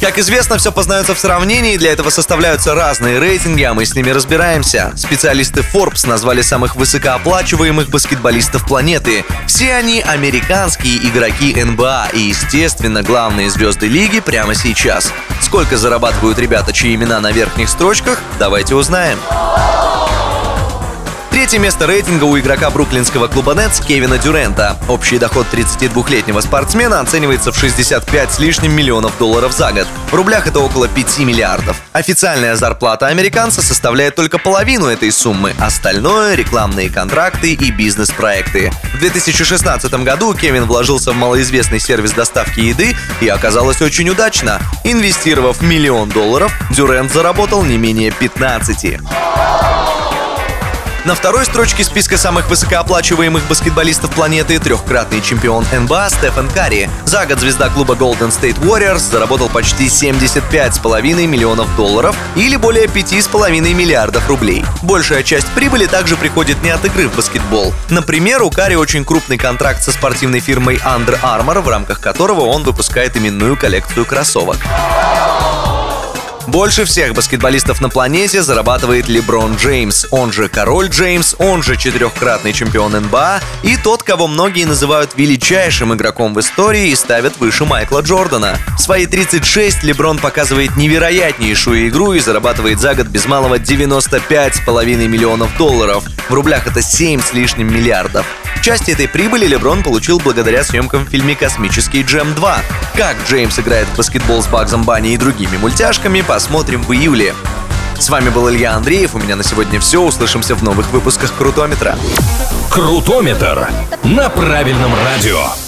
Как известно, все познается в сравнении, для этого составляются разные рейтинги, а мы с ними разбираемся. Специалисты Forbes назвали самых высокооплачиваемых баскетболистов планеты. Все они американские игроки НБА и, естественно, главные звезды лиги прямо сейчас. Сколько зарабатывают ребята, чьи имена на верхних строчках, давайте узнаем. Третье место рейтинга у игрока бруклинского клуба Нетс Кевина Дюрента. Общий доход 32-летнего спортсмена оценивается в 65 с лишним миллионов долларов за год. В рублях это около 5 миллиардов. Официальная зарплата американца составляет только половину этой суммы. Остальное – рекламные контракты и бизнес-проекты. В 2016 году Кевин вложился в малоизвестный сервис доставки еды и оказалось очень удачно. Инвестировав миллион долларов, Дюрент заработал не менее 15. На второй строчке списка самых высокооплачиваемых баскетболистов планеты трехкратный чемпион НБА Стефан Карри. За год звезда клуба Golden State Warriors заработал почти 75,5 миллионов долларов или более 5,5 миллиардов рублей. Большая часть прибыли также приходит не от игры в баскетбол. Например, у Карри очень крупный контракт со спортивной фирмой Under Armour, в рамках которого он выпускает именную коллекцию кроссовок. Больше всех баскетболистов на планете зарабатывает Леброн Джеймс, он же Король Джеймс, он же четырехкратный чемпион НБА и тот, кого многие называют величайшим игроком в истории и ставят выше Майкла Джордана. В свои 36 Леброн показывает невероятнейшую игру и зарабатывает за год без малого 95,5 миллионов долларов. В рублях это 7 с лишним миллиардов. Часть этой прибыли Леброн получил благодаря съемкам в фильме «Космический Джем 2». Как Джеймс играет в баскетбол с Багзом Банни и другими мультяшками, посмотрим в июле. С вами был Илья Андреев. У меня на сегодня все. Услышимся в новых выпусках Крутометра. Крутометр на правильном радио.